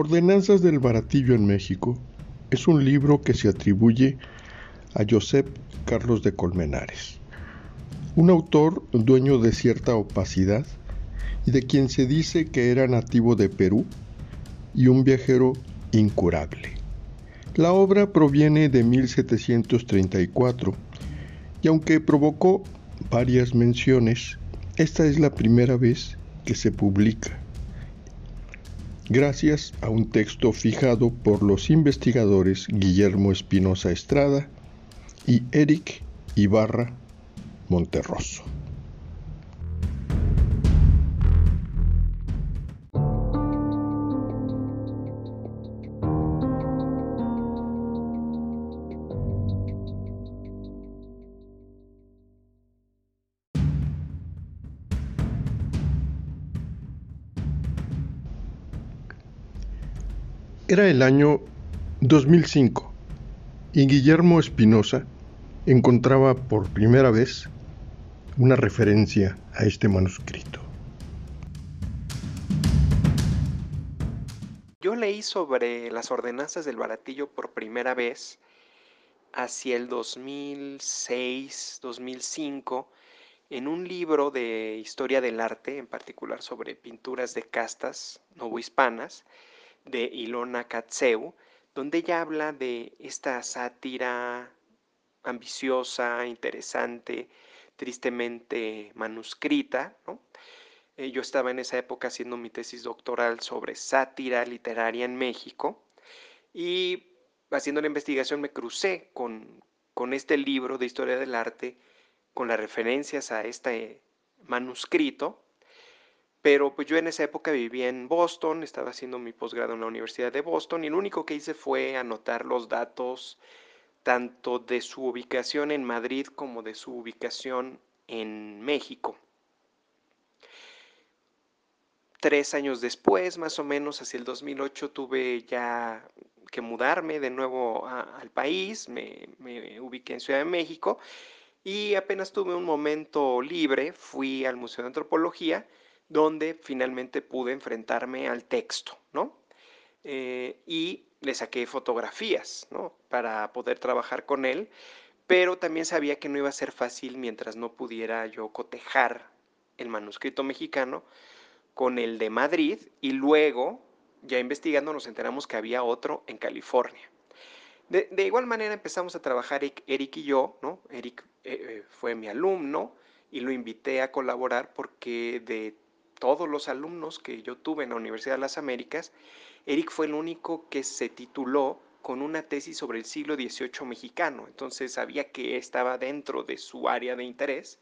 Ordenanzas del Baratillo en México es un libro que se atribuye a Josep Carlos de Colmenares, un autor dueño de cierta opacidad y de quien se dice que era nativo de Perú y un viajero incurable. La obra proviene de 1734 y aunque provocó varias menciones, esta es la primera vez que se publica, gracias a un texto fijado por los investigadores Guillermo Espinosa Estrada y Eric Ibarra Monterroso. Era el año 2005 y Guillermo Espinosa encontraba por primera vez una referencia a este manuscrito. Yo leí sobre las ordenanzas del baratillo por primera vez hacia el 2006, 2005, en un libro de historia del arte, en particular sobre pinturas de castas novohispanas, de Ilona Katseu, donde ella habla de esta sátira ambiciosa, interesante, tristemente manuscrita. Eh, yo estaba en esa época haciendo mi tesis doctoral sobre sátira literaria en México y haciendo la investigación me crucé con, con este libro de historia del arte, con las referencias a este manuscrito pero pues yo en esa época vivía en Boston, estaba haciendo mi posgrado en la Universidad de Boston y lo único que hice fue anotar los datos tanto de su ubicación en Madrid como de su ubicación en México. Tres años después, más o menos, hacia el 2008, tuve ya que mudarme de nuevo al país, me, me ubiqué en Ciudad de México y apenas tuve un momento libre, fui al Museo de Antropología, donde finalmente pude enfrentarme al texto, ¿no? Eh, y le saqué fotografías, ¿no? Para poder trabajar con él, pero también sabía que no iba a ser fácil mientras no pudiera yo cotejar el manuscrito mexicano con el de Madrid y luego, ya investigando, nos enteramos que había otro en California. De, igual manera empezamos a trabajar Eric, y yo, ¿no? Eric eh, eh, fue mi alumno y lo invité a colaborar porque de todos los alumnos que yo tuve en la Universidad de las Américas, Eric fue el único que se tituló con una tesis sobre el siglo XVIII mexicano. Entonces sabía que estaba dentro de su área de interés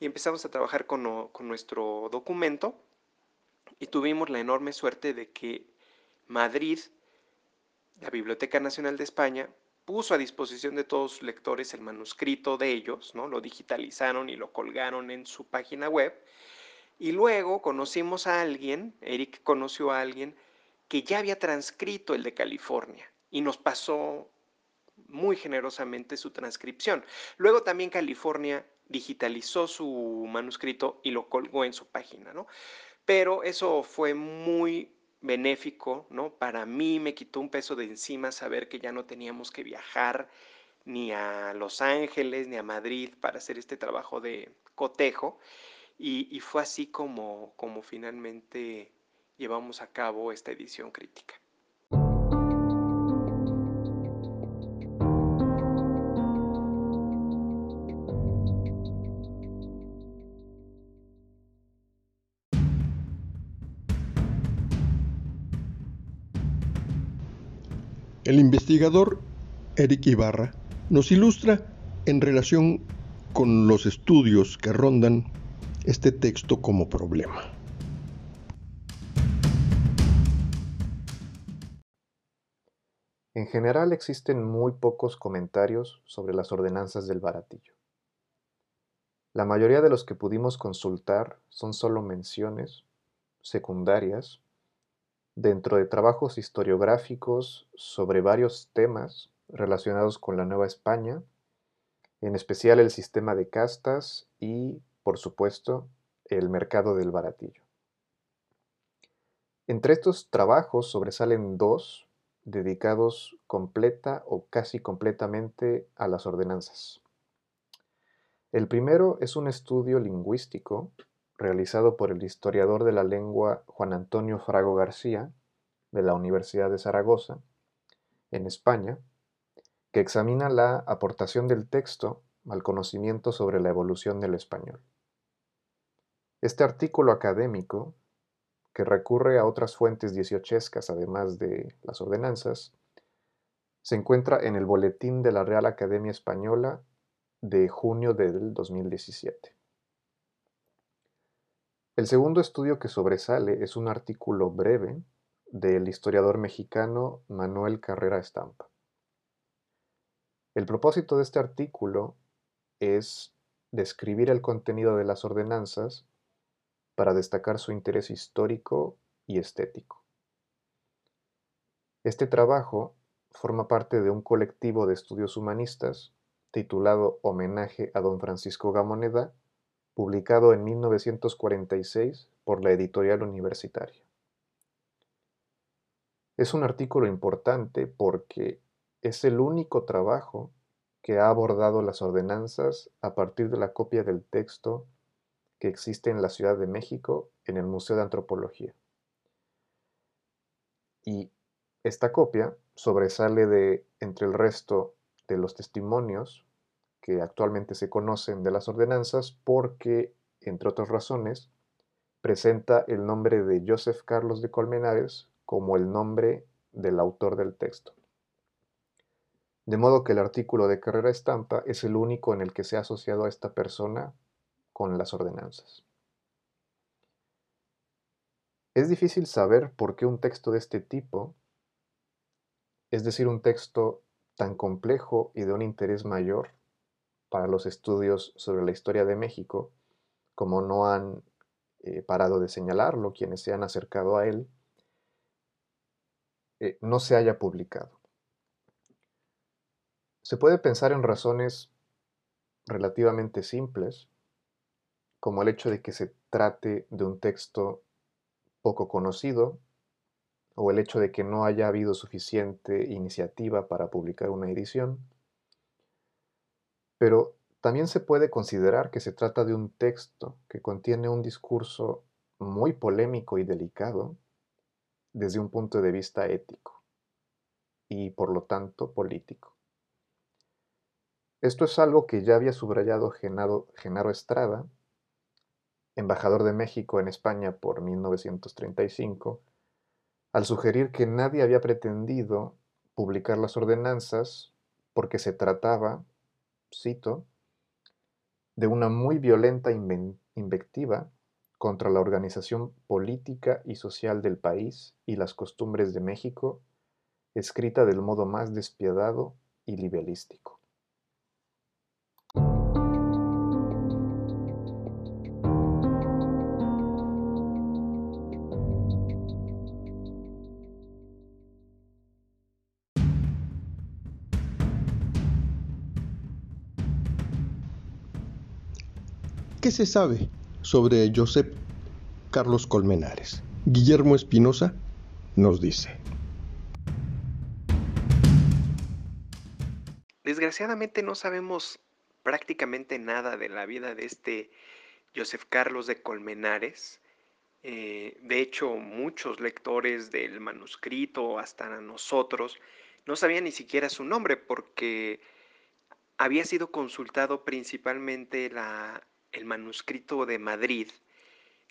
y empezamos a trabajar con, con nuestro documento y tuvimos la enorme suerte de que Madrid, la Biblioteca Nacional de España, puso a disposición de todos sus lectores el manuscrito de ellos, ¿no? Lo digitalizaron y lo colgaron en su página web y luego conocimos a alguien, Eric conoció a alguien que ya había transcrito el de California y nos pasó muy generosamente su transcripción. Luego también California digitalizó su manuscrito y lo colgó en su página, ¿no? Pero eso fue muy benéfico, ¿no? Para mí me quitó un peso de encima saber que ya no teníamos que viajar ni a Los Ángeles ni a Madrid para hacer este trabajo de cotejo y, fue así como, como finalmente llevamos a cabo esta edición crítica. El investigador Eric Ibarra nos ilustra en relación con los estudios que rondan este texto como problema. En general existen muy pocos comentarios sobre las ordenanzas del baratillo. La mayoría de los que pudimos consultar son solo menciones secundarias dentro de trabajos historiográficos sobre varios temas relacionados con la Nueva España, en especial el sistema de castas y por supuesto, el mercado del baratillo. Entre estos trabajos sobresalen dos dedicados completa o casi completamente a las ordenanzas. El primero es un estudio lingüístico realizado por el historiador de la lengua Juan Antonio Frago García, de la Universidad de Zaragoza, en España, que examina la aportación del texto al conocimiento sobre la evolución del español. Este artículo académico, que recurre a otras fuentes dieciochescas además de las ordenanzas, se encuentra en el Boletín de la Real Academia Española de junio del 2017. El segundo estudio que sobresale es un artículo breve del historiador mexicano Manuel Carrera Estampa. El propósito de este artículo es describir el contenido de las ordenanzas para destacar su interés histórico y estético. Este trabajo forma parte de un colectivo de estudios humanistas titulado Homenaje a don Francisco Gamoneda, publicado en 1946 por la editorial universitaria. Es un artículo importante porque es el único trabajo que ha abordado las ordenanzas a partir de la copia del texto que existe en la Ciudad de México en el Museo de Antropología. Y esta copia sobresale de entre el resto de los testimonios que actualmente se conocen de las ordenanzas porque, entre otras razones, presenta el nombre de Joseph Carlos de Colmenares como el nombre del autor del texto. De modo que el artículo de Carrera Estampa es el único en el que se ha asociado a esta persona con las ordenanzas. Es difícil saber por qué un texto de este tipo, es decir, un texto tan complejo y de un interés mayor para los estudios sobre la historia de México, como no han eh, parado de señalarlo quienes se han acercado a él, eh, no se haya publicado. Se puede pensar en razones relativamente simples, como el hecho de que se trate de un texto poco conocido, o el hecho de que no haya habido suficiente iniciativa para publicar una edición, pero también se puede considerar que se trata de un texto que contiene un discurso muy polémico y delicado desde un punto de vista ético y por lo tanto político. Esto es algo que ya había subrayado Genaro, Genaro Estrada, embajador de México en España por 1935, al sugerir que nadie había pretendido publicar las ordenanzas porque se trataba cito, de una muy violenta invectiva contra la organización política y social del país y las costumbres de México, escrita del modo más despiadado y libelístico. ¿Qué se sabe sobre Josep Carlos Colmenares? Guillermo Espinosa nos dice. Desgraciadamente no sabemos prácticamente nada de la vida de este Joseph Carlos de Colmenares. Eh, de hecho, muchos lectores del manuscrito, hasta nosotros, no sabían ni siquiera su nombre porque había sido consultado principalmente la el manuscrito de Madrid,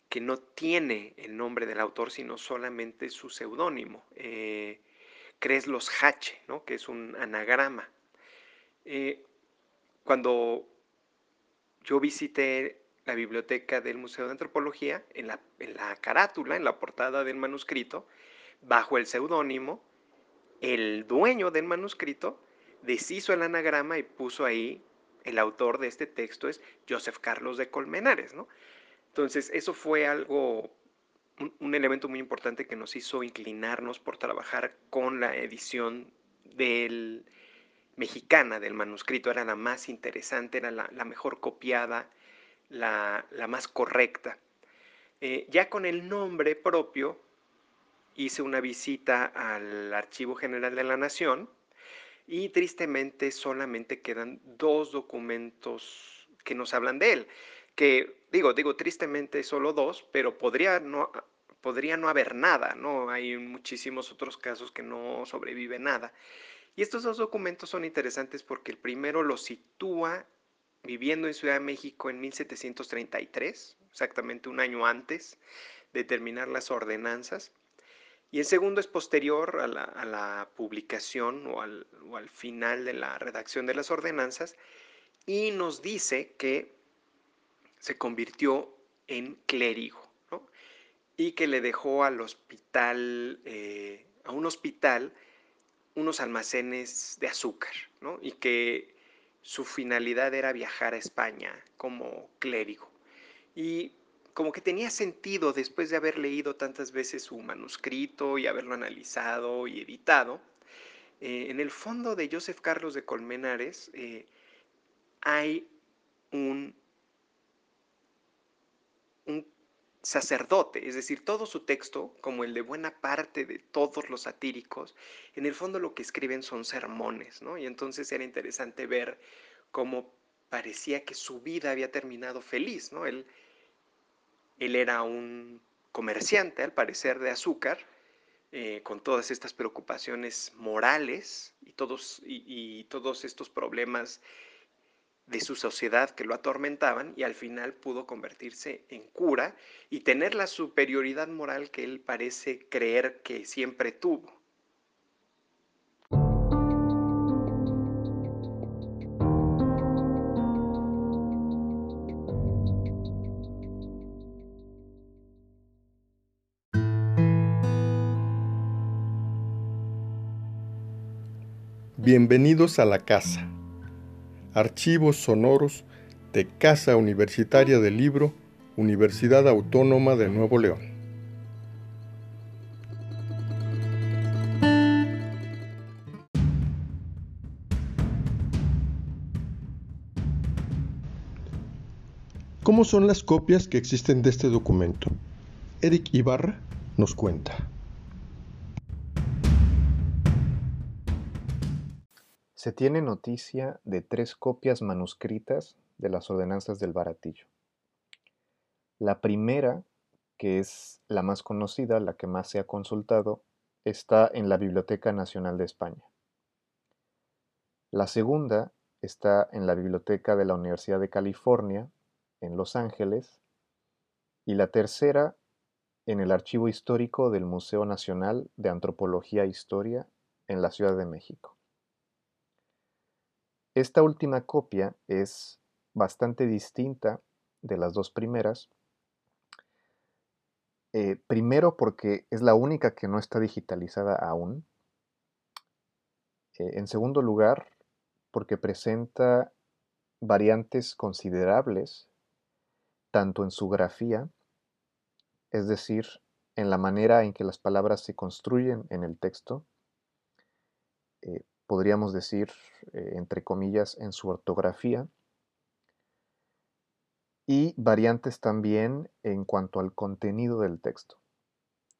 que no tiene el nombre del autor, sino solamente su seudónimo, eh, Creslos Hache, ¿no? que es un anagrama. Eh, cuando yo visité la biblioteca del Museo de Antropología, en la, en la carátula, en la portada del manuscrito, bajo el seudónimo, el dueño del manuscrito deshizo el anagrama y puso ahí el autor de este texto es Joseph Carlos de Colmenares, ¿no? Entonces, eso fue algo, un, elemento muy importante que nos hizo inclinarnos por trabajar con la edición del mexicana del manuscrito, era la más interesante, era la, mejor copiada, la, más correcta. Eh, ya con el nombre propio, hice una visita al Archivo General de la Nación y tristemente solamente quedan dos documentos que nos hablan de él, que digo, digo tristemente solo dos, pero podría no, podría no haber nada, ¿no? Hay muchísimos otros casos que no sobrevive nada. Y estos dos documentos son interesantes porque el primero lo sitúa viviendo en Ciudad de México en 1733, exactamente un año antes de terminar las ordenanzas. Y el segundo es posterior a la, publicación o al, final de la redacción de las ordenanzas y nos dice que se convirtió en clérigo y que le dejó al hospital, eh, a un hospital, unos almacenes de azúcar y que su finalidad era viajar a España como clérigo. Y como que tenía sentido después de haber leído tantas veces su manuscrito y haberlo analizado y editado. Eh, en el fondo de Joseph Carlos de Colmenares eh, hay un, sacerdote, es decir, todo su texto, como el de buena parte de todos los satíricos, en el fondo lo que escriben son sermones, ¿no? Y entonces era interesante ver cómo parecía que su vida había terminado feliz, ¿no? Él era un comerciante, al parecer, de azúcar, eh, con todas estas preocupaciones morales y todos, y, todos estos problemas de su sociedad que lo atormentaban y al final pudo convertirse en cura y tener la superioridad moral que él parece creer que siempre tuvo. Bienvenidos a la casa. Archivos sonoros de Casa Universitaria del Libro, Universidad Autónoma de Nuevo León. ¿Cómo son las copias que existen de este documento? Eric Ibarra nos cuenta. Se tiene noticia de tres copias manuscritas de las ordenanzas del baratillo. La primera, que es la más conocida, la que más se ha consultado, está en la Biblioteca Nacional de España. La segunda está en la Biblioteca de la Universidad de California, en Los Ángeles, y la tercera en el Archivo Histórico del Museo Nacional de Antropología e Historia en la Ciudad de México. Esta última copia es bastante distinta de las dos primeras. Eh, primero porque es la única que no está digitalizada aún. Eh, en segundo lugar, porque presenta variantes considerables, tanto en su grafía, es decir, en la manera en que las palabras se construyen en el texto, eh, podríamos decir, eh, entre comillas, en su ortografía, y variantes también en cuanto al contenido del texto.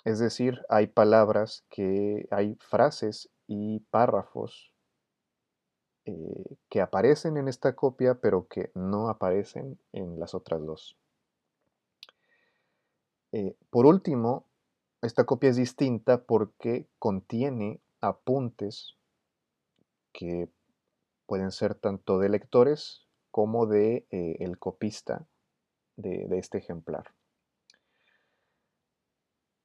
Es decir, hay palabras que, hay frases y párrafos eh, que aparecen en esta copia, pero que no aparecen en las otras dos. Eh, por último, esta copia es distinta porque contiene apuntes que pueden ser tanto de lectores como de eh, el copista de, este ejemplar.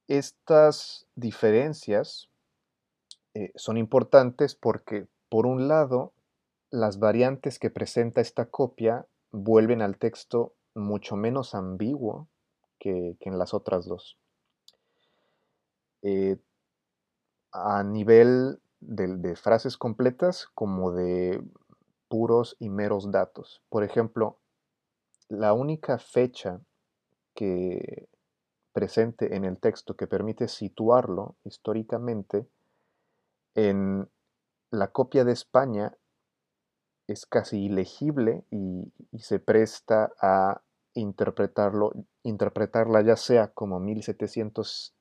Estas diferencias eh, son importantes porque, por un lado, las variantes que presenta esta copia vuelven al texto mucho menos ambiguo que, en las otras dos. Eh, a nivel de, frases completas como de puros y meros datos. Por ejemplo, la única fecha que presente en el texto que permite situarlo históricamente en la copia de España es casi ilegible y, y, se presta a interpretarlo, interpretarla ya sea como 1700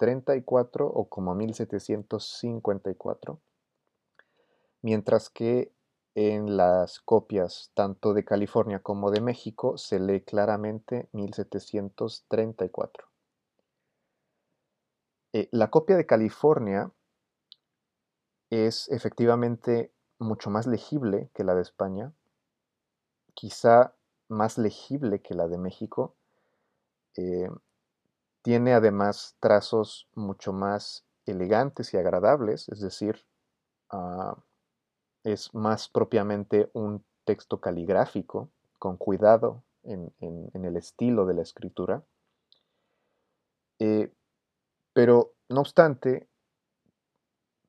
1734 o como 1754, mientras que en las copias tanto de California como de México se lee claramente 1734. Eh, la copia de California es efectivamente mucho más legible que la de España, quizá más legible que la de México. Eh, tiene además trazos mucho más elegantes y agradables, es decir, ah, es más propiamente un texto caligráfico, con cuidado en, el estilo de la escritura. Eh, pero, no obstante,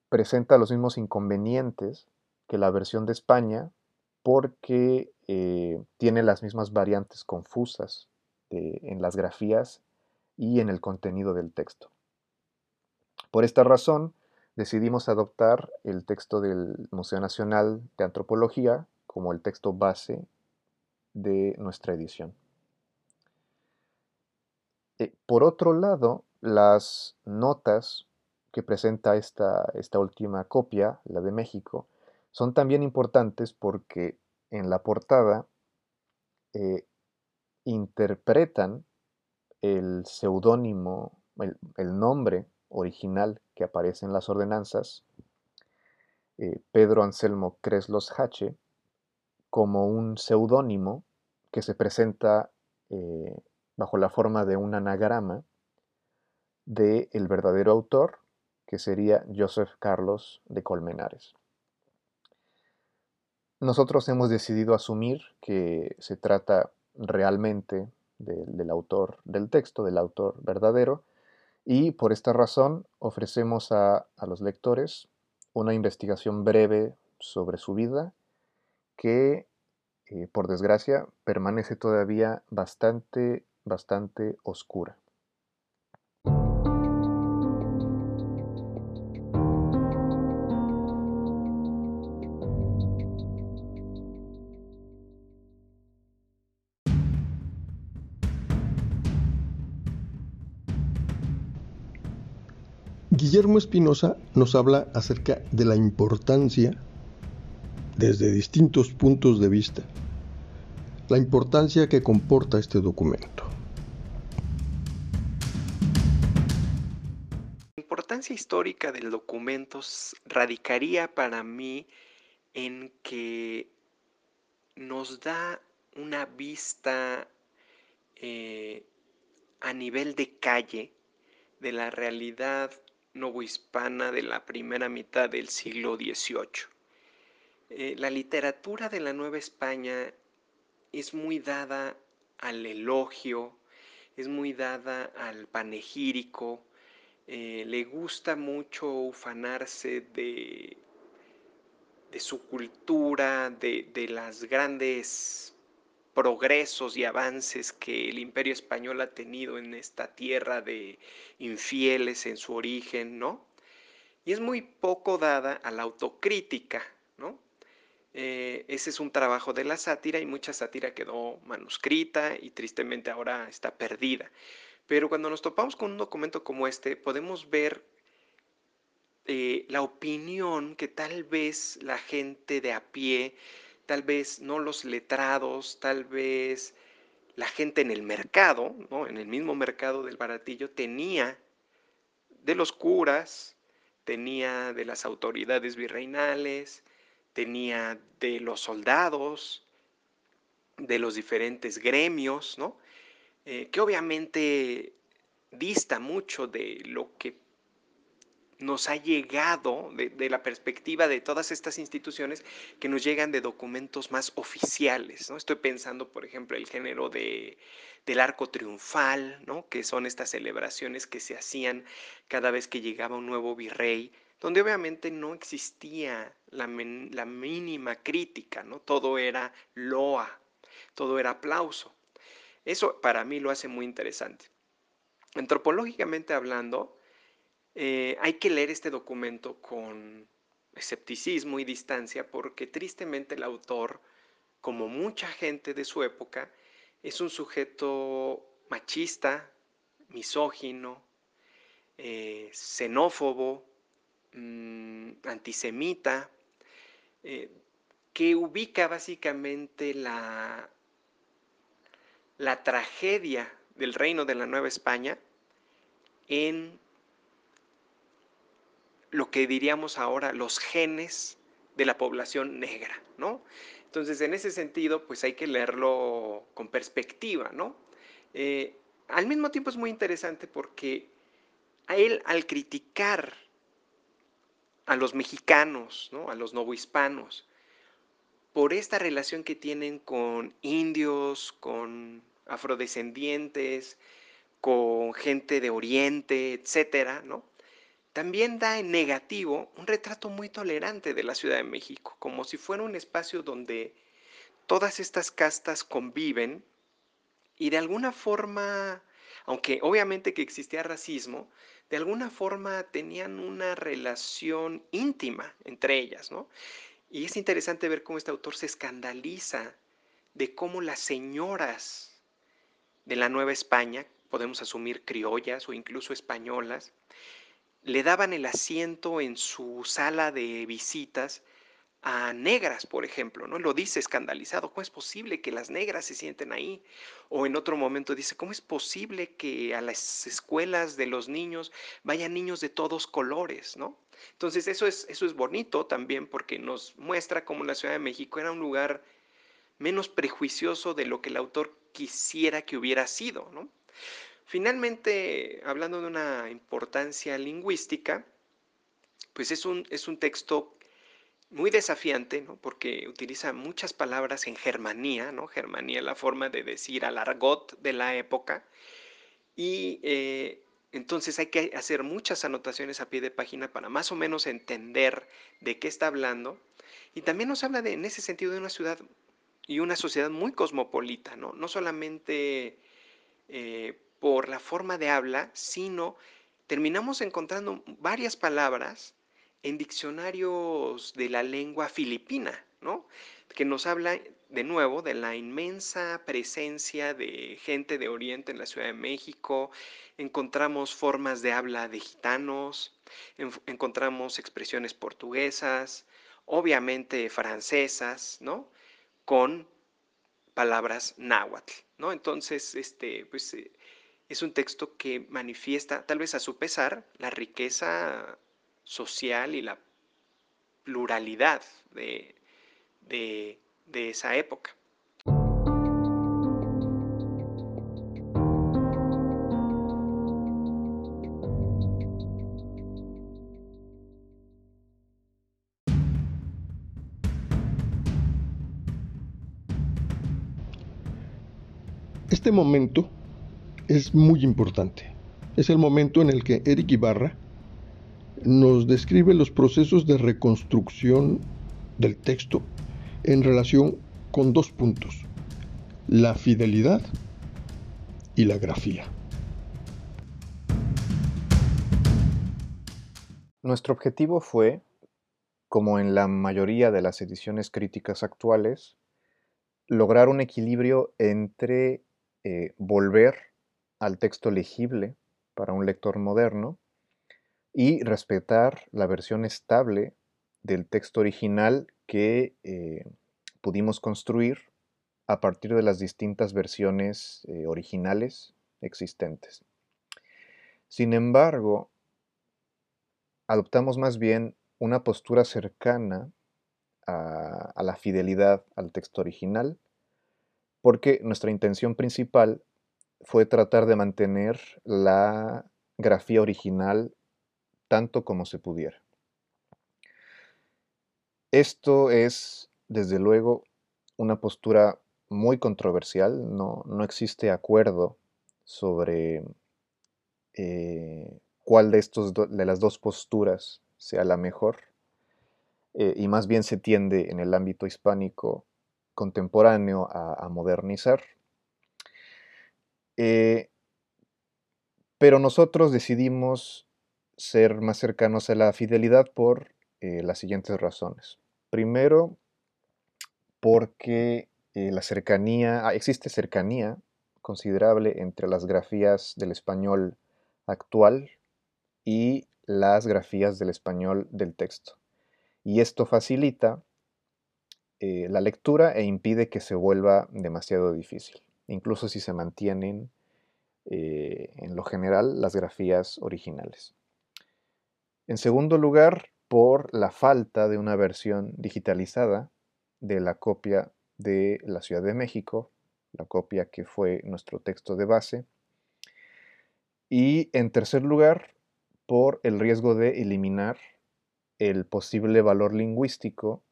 presenta los mismos inconvenientes que la versión de España porque eh, tiene las mismas variantes confusas en las grafías y en el contenido del texto. Por esta razón, decidimos adoptar el texto del Museo Nacional de Antropología como el texto base de nuestra edición. Eh, por otro lado, las notas que presenta esta, esta última copia, la de México, son también importantes porque en la portada eh, interpretan el seudónimo, el, nombre original que aparece en las ordenanzas, eh, Pedro Anselmo Creslos Hache, como un seudónimo que se presenta eh, bajo la forma de un anagrama de el verdadero autor que sería Joseph Carlos de Colmenares. Nosotros hemos decidido asumir que se trata realmente del autor del texto, del autor verdadero, y por esta razón ofrecemos a, los lectores una investigación breve sobre su vida que, eh, por desgracia, permanece todavía bastante, bastante oscura. Guillermo Espinosa nos habla acerca de la importancia, desde distintos puntos de vista, la importancia que comporta este documento. La importancia histórica del documento radicaría para mí en que nos da una vista eh, a nivel de calle de la realidad novohispana de la primera mitad del siglo XVIII. Eh, la literatura de la Nueva España es muy dada al elogio, es muy dada al panegírico, eh, le gusta mucho ufanarse de, su cultura, de las grandes progresos y avances que el imperio español ha tenido en esta tierra de infieles en su origen, ¿no? Y es muy poco dada a la autocrítica, ¿no? Eh, ese es un trabajo de la sátira y mucha sátira quedó manuscrita y tristemente ahora está perdida. Pero cuando nos topamos con un documento como este, podemos ver eh, la opinión que tal vez la gente de a pie tal vez no los letrados, tal vez la gente en el mercado, ¿no? en el mismo mercado del baratillo, tenía de los curas, tenía de las autoridades virreinales, tenía de los soldados, de los diferentes gremios, ¿no? Eh, que obviamente dista mucho de lo que nos ha llegado de, la perspectiva de todas estas instituciones que nos llegan de documentos más oficiales. ¿no? Estoy pensando, por ejemplo, el género de, del arco triunfal, ¿no? que son estas celebraciones que se hacían cada vez que llegaba un nuevo virrey, donde obviamente no existía la, la mínima crítica, ¿no? todo era loa, todo era aplauso. Eso para mí lo hace muy interesante. Antropológicamente hablando, eh, hay que leer este documento con escepticismo y distancia porque tristemente el autor, como mucha gente de su época, es un sujeto machista, misógino, eh, xenófobo, mm, antisemita, eh, que ubica básicamente la, la tragedia del reino de la Nueva España en lo que diríamos ahora los genes de la población negra, ¿no? Entonces, en ese sentido, pues hay que leerlo con perspectiva, ¿no? Eh, al mismo tiempo es muy interesante porque él, al criticar a los mexicanos, ¿no? a los novohispanos, por esta relación que tienen con indios, con afrodescendientes, con gente de Oriente, etcétera, ¿no? También da en negativo un retrato muy tolerante de la Ciudad de México, como si fuera un espacio donde todas estas castas conviven y de alguna forma, aunque obviamente que existía racismo, de alguna forma tenían una relación íntima entre ellas, ¿no? Y es interesante ver cómo este autor se escandaliza de cómo las señoras de la Nueva España, podemos asumir criollas o incluso españolas, le daban el asiento en su sala de visitas a negras, por ejemplo, ¿no? Lo dice escandalizado, ¿cómo es posible que las negras se sienten ahí? O en otro momento dice, ¿cómo es posible que a las escuelas de los niños vayan niños de todos colores, ¿no? Entonces eso es, eso es bonito también porque nos muestra cómo la Ciudad de México era un lugar menos prejuicioso de lo que el autor quisiera que hubiera sido, ¿no? Finalmente, hablando de una importancia lingüística, pues es un, es un texto muy desafiante, ¿no? porque utiliza muchas palabras en germanía, ¿no? Germanía la forma de decir al argot de la época, y eh, entonces hay que hacer muchas anotaciones a pie de página para más o menos entender de qué está hablando, y también nos habla de, en ese sentido de una ciudad y una sociedad muy cosmopolita, no, no solamente eh, por la forma de habla, sino terminamos encontrando varias palabras en diccionarios de la lengua filipina, ¿no? Que nos habla de nuevo de la inmensa presencia de gente de Oriente en la Ciudad de México. Encontramos formas de habla de gitanos, encontramos expresiones portuguesas, obviamente francesas, ¿no? Con palabras náhuatl, ¿no? Entonces, este, pues eh, es un texto que manifiesta, tal vez a su pesar, la riqueza social y la pluralidad de, esa época. Este momento es muy importante. Es el momento en el que Eric Ibarra nos describe los procesos de reconstrucción del texto en relación con dos puntos, la fidelidad y la grafía. Nuestro objetivo fue, como en la mayoría de las ediciones críticas actuales, lograr un equilibrio entre eh, volver al texto legible para un lector moderno y respetar la versión estable del texto original que eh, pudimos construir a partir de las distintas versiones eh, originales existentes. Sin embargo, adoptamos más bien una postura cercana a la fidelidad al texto original, porque nuestra intención principal fue tratar de mantener la grafía original tanto como se pudiera. Esto es, desde luego, una postura muy controversial, no, existe acuerdo sobre eh, cuál de, estos de las dos posturas sea la mejor, eh, y más bien se tiende en el ámbito hispánico contemporáneo a modernizar. Eh, pero nosotros decidimos ser más cercanos a la fidelidad por eh, las siguientes razones. Primero, porque eh, la cercanía, ah, existe cercanía considerable entre las grafías del español actual y las grafías del español del texto. Y esto facilita la lectura e impide que se vuelva demasiado difícil, incluso si se mantienen eh, en lo general las grafías originales. En segundo lugar, por la falta de una versión digitalizada de la copia de la Ciudad de México, la copia que fue nuestro texto de base. Y en tercer lugar, por el riesgo de eliminar el posible valor lingüístico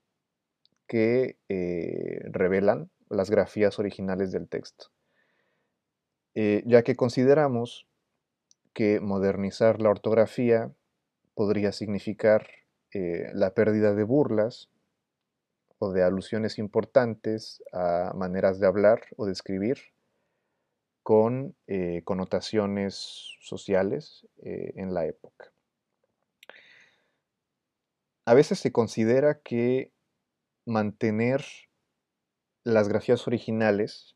que eh, revelan las grafías originales del texto. Eh, ya que consideramos que modernizar la ortografía podría significar eh, la pérdida de burlas o de alusiones importantes a maneras de hablar o de escribir con eh, connotaciones sociales en la época. A veces se considera que mantener las grafías originales,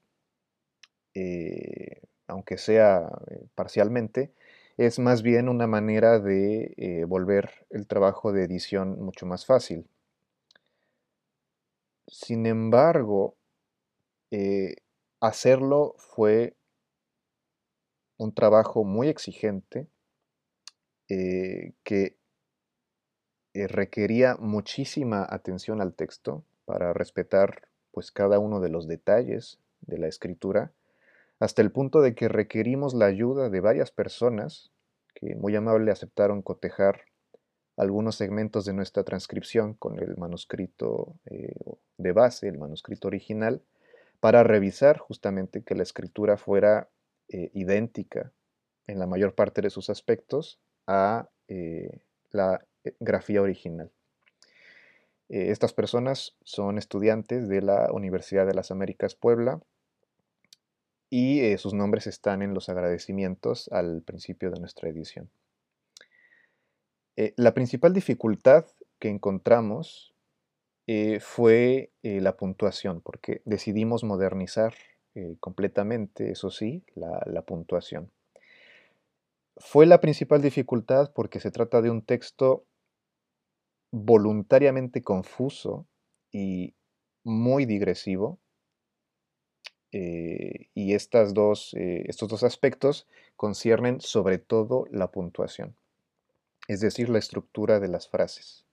aunque sea parcialmente, es más bien una manera de eh, volver el trabajo de edición mucho más fácil. Sin embargo, eh, hacerlo fue un trabajo muy exigente eh, que requería muchísima atención al texto para respetar pues cada uno de los detalles de la escritura hasta el punto de que requerimos la ayuda de varias personas que muy amable aceptaron cotejar algunos segmentos de nuestra transcripción con el manuscrito eh, de base, el manuscrito original, para revisar justamente que la escritura fuera eh, idéntica en la mayor parte de sus aspectos a eh, la grafía original. Estas personas son estudiantes de la Universidad de las Américas Puebla y eh, sus nombres están en los agradecimientos al principio de nuestra edición. Eh, la principal dificultad que encontramos eh, fue la puntuación, porque decidimos modernizar completamente, eso sí, la puntuación. Fue la principal dificultad porque se trata de un texto voluntariamente confuso y muy digresivo, eh, y estas dos, eh, estos dos aspectos conciernen sobre todo la puntuación, es decir, la estructura de las frases.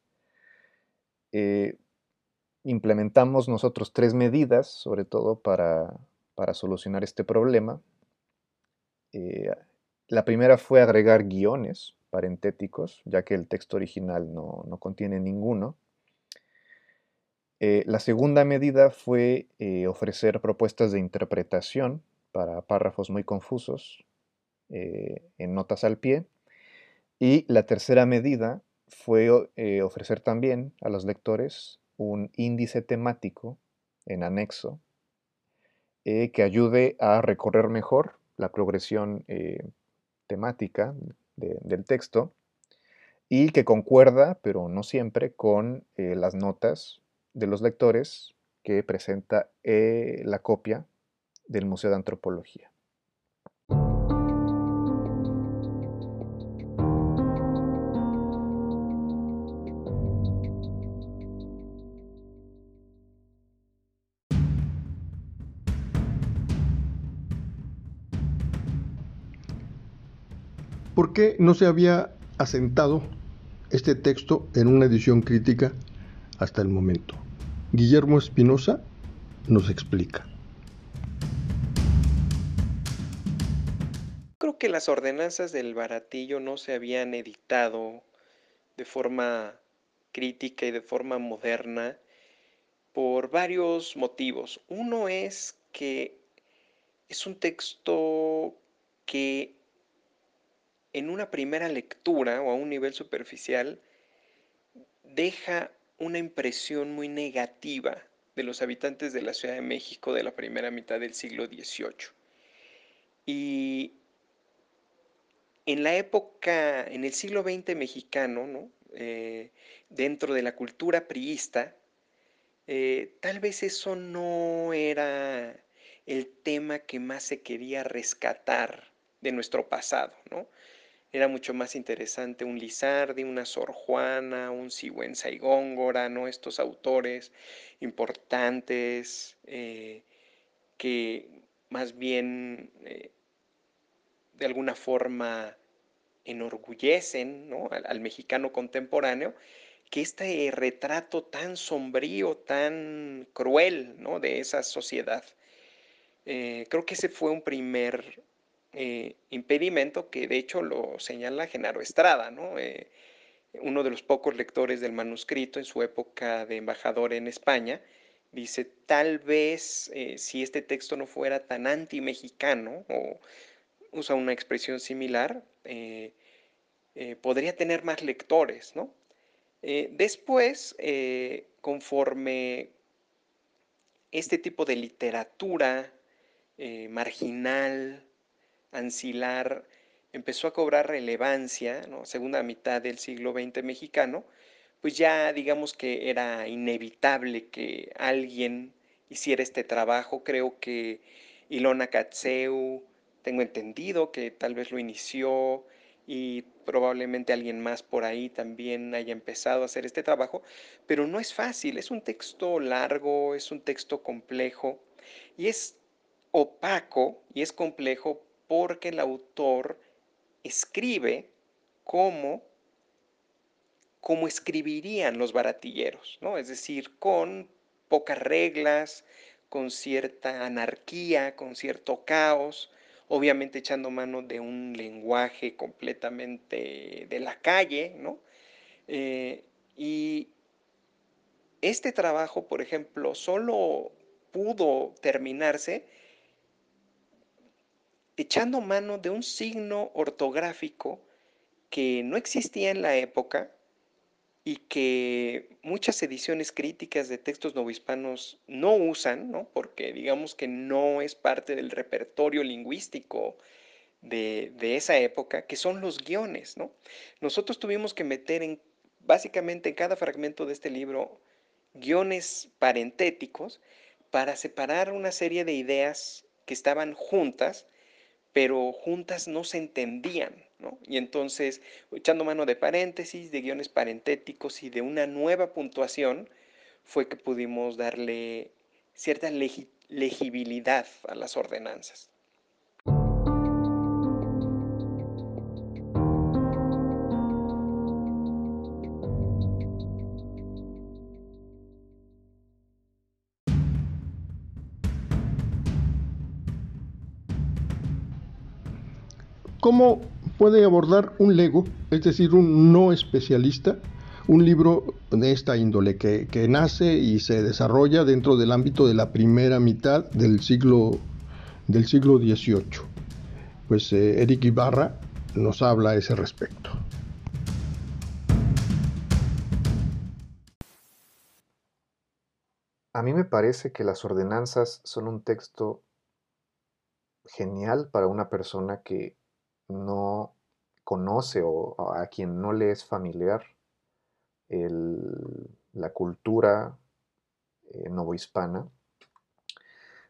Eh, implementamos nosotros tres medidas, sobre todo para, solucionar este problema. la primera fue agregar guiones parentéticos, ya que el texto original no contiene ninguno. Eh, la segunda medida fue eh, ofrecer propuestas de interpretación para párrafos muy confusos eh, en notas al pie. Y la tercera medida fue ofrecer también a los lectores un índice temático en anexo que ayude a recorrer mejor la progresión temática del texto y que concuerda, pero no siempre, con las notas de los lectores que presenta eh, la copia del Museo de Antropología. Qué no se había asentado este texto en una edición crítica hasta el momento? Guillermo Espinosa nos explica. Creo que las ordenanzas del baratillo no se habían editado de forma crítica y de forma moderna por varios motivos. Uno es que es un texto que en una primera lectura o a un nivel superficial deja una impresión muy negativa de los habitantes de la Ciudad de México de la primera mitad del siglo XVIII. Y en la época, en el siglo XX mexicano, eh, dentro de la cultura priista, eh, tal vez eso no era el tema que más se quería rescatar de nuestro pasado, era mucho más interesante un Lizardi, una Sor Juana, un Sigüenza y Góngora, ¿no? Estos autores importantes eh, que más bien eh, de alguna forma enorgullecen al, mexicano contemporáneo, que este retrato tan sombrío, tan cruel ¿no? de esa sociedad. Eh, creo que ese fue un primer eh, impedimento que de hecho lo señala Genaro Estrada. Eh, uno de los pocos lectores del manuscrito en su época de embajador en España, dice, tal vez eh, si este texto no fuera tan anti-mexicano, o usa una expresión similar, podría tener más lectores, después, conforme este tipo de literatura marginal, ancilar empezó a cobrar relevancia, ¿no? segunda mitad del siglo XX mexicano, pues ya digamos que era inevitable que alguien hiciera este trabajo. Creo que Ilona Katseu, tengo entendido que tal vez lo inició y probablemente alguien más por ahí también haya empezado a hacer este trabajo, pero no es fácil, es un texto largo, es un texto complejo y es opaco y es complejo porque el autor escribe como, como escribirían los baratilleros, ¿no? Es decir, con pocas reglas, con cierta anarquía, con cierto caos, obviamente echando mano de un lenguaje completamente de la calle, ¿no? Eh, y este trabajo, por ejemplo, solo pudo terminarse echando mano de un signo ortográfico que no existía en la época y que muchas ediciones críticas de textos novohispanos no usan, ¿no? porque digamos que no es parte del repertorio lingüístico de, esa época, que son los guiones. ¿no? Nosotros tuvimos que meter en, básicamente en cada fragmento de este libro guiones parentéticos para separar una serie de ideas que estaban juntas pero juntas no se entendían, ¿no? Y entonces, echando mano de paréntesis, de guiones parentéticos y de una nueva puntuación, fue que pudimos darle cierta legibilidad a las ordenanzas. ¿Cómo puede abordar un lego, es decir, un no especialista, un libro de esta índole que, nace y se desarrolla dentro del ámbito de la primera mitad del siglo, del siglo XVIII? Pues eh, Eric Ibarra nos habla a ese respecto. A mí me parece que las ordenanzas son un texto genial para una persona que no conoce o a quien no le es familiar la cultura eh, novohispana,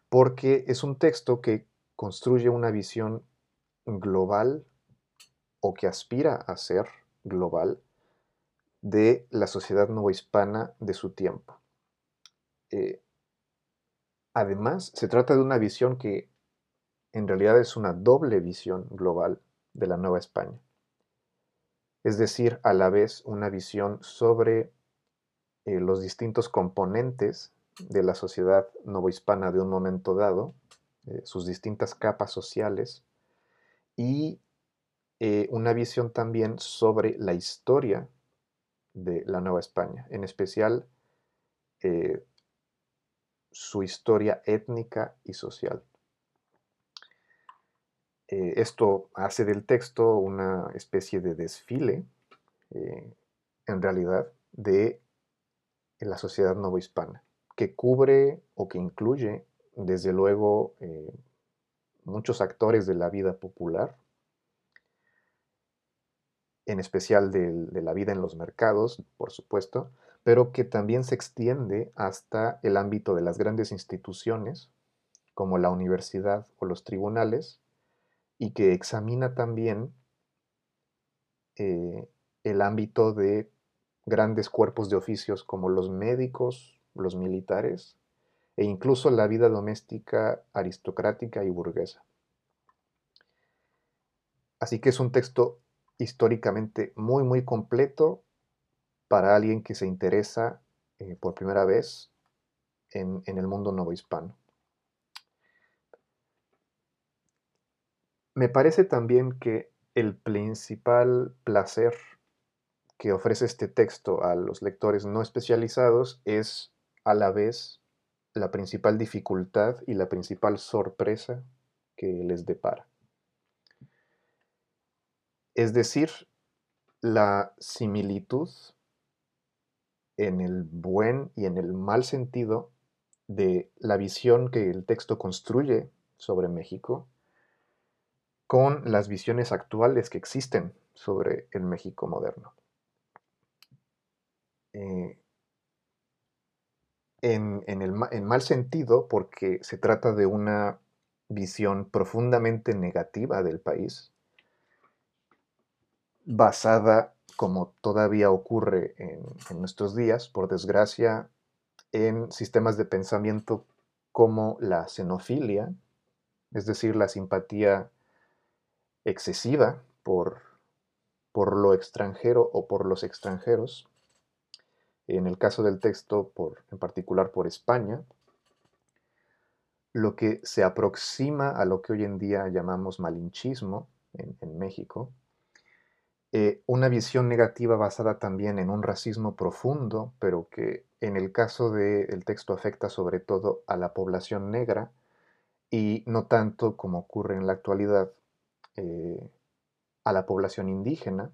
porque es un texto que construye una visión global o que aspira a ser global de la sociedad novohispana de su tiempo. Eh, además, se trata de una visión que en realidad es una doble visión global de la Nueva España. Es decir, a la vez una visión sobre eh, los distintos componentes de la sociedad novohispana de un momento dado, eh, sus distintas capas sociales, y eh, una visión también sobre la historia de la Nueva España, en especial su historia étnica y social. Eh, esto hace del texto una especie de desfile, eh, en realidad, de la sociedad novohispana, que cubre o que incluye, desde luego, eh, muchos actores de la vida popular, en especial de la vida en los mercados, por supuesto, pero que también se extiende hasta el ámbito de las grandes instituciones, como la universidad o los tribunales, y que examina también eh, el ámbito de grandes cuerpos de oficios como los médicos, los militares e incluso la vida doméstica aristocrática y burguesa. Así que es un texto históricamente muy, muy completo para alguien que se interesa eh, por primera vez en, en el mundo novohispano. Me parece también que el principal placer que ofrece este texto a los lectores no especializados es a la vez la principal dificultad y la principal sorpresa que les depara. Es decir, la similitud en el buen y en el mal sentido de la visión que el texto construye sobre México con las visiones actuales que existen sobre el México moderno. Eh, en, en mal sentido, porque se trata de una visión profundamente negativa del país, basada, como todavía ocurre en, nuestros días, por desgracia, en sistemas de pensamiento como la xenofilia, es decir, la simpatía excesiva por, por lo extranjero o por los extranjeros, en el caso del texto por, en particular por España, lo que se aproxima a lo que hoy en día llamamos malinchismo en, México, eh, una visión negativa basada también en un racismo profundo, pero que en el caso del texto afecta sobre todo a la población negra y no tanto como ocurre en la actualidad eh, a la población indígena,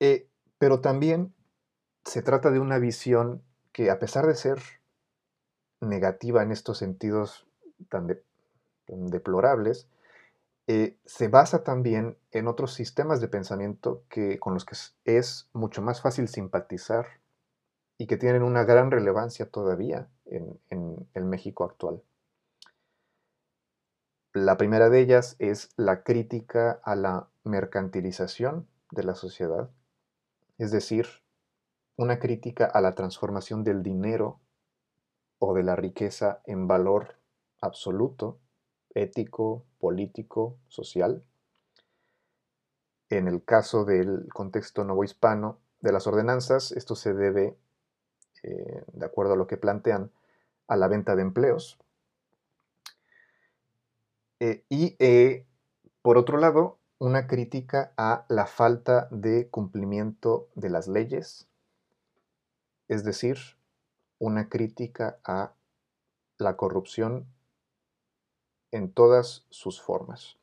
eh, pero también se trata de una visión que a pesar de ser negativa en estos sentidos tan, deplorables, eh, se basa también en otros sistemas de pensamiento que, con los que es mucho más fácil simpatizar y que tienen una gran relevancia todavía en el México actual. La primera de ellas es la crítica a la mercantilización de la sociedad, es decir, una crítica a la transformación del dinero o de la riqueza en valor absoluto, ético, político, social. En el caso del contexto novohispano de las ordenanzas, esto se debe, eh, de acuerdo a lo que plantean, a la venta de empleos, eh, y eh, por otro lado, una crítica a la falta de cumplimiento de las leyes, es decir, una crítica a la corrupción en todas sus formas.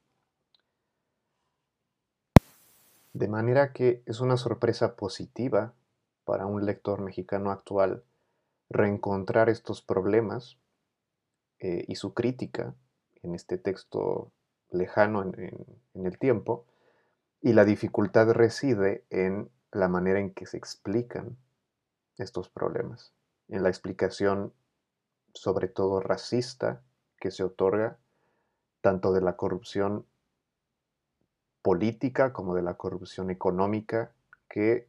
De manera que es una sorpresa positiva para un lector mexicano actual reencontrar estos problemas eh, y su crítica en este texto lejano en, el tiempo, y la dificultad reside en la manera en que se explican estos problemas, en la explicación sobre todo racista que se otorga tanto de la corrupción política como de la corrupción económica que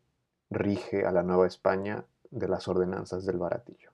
rige a la Nueva España de las ordenanzas del baratillo.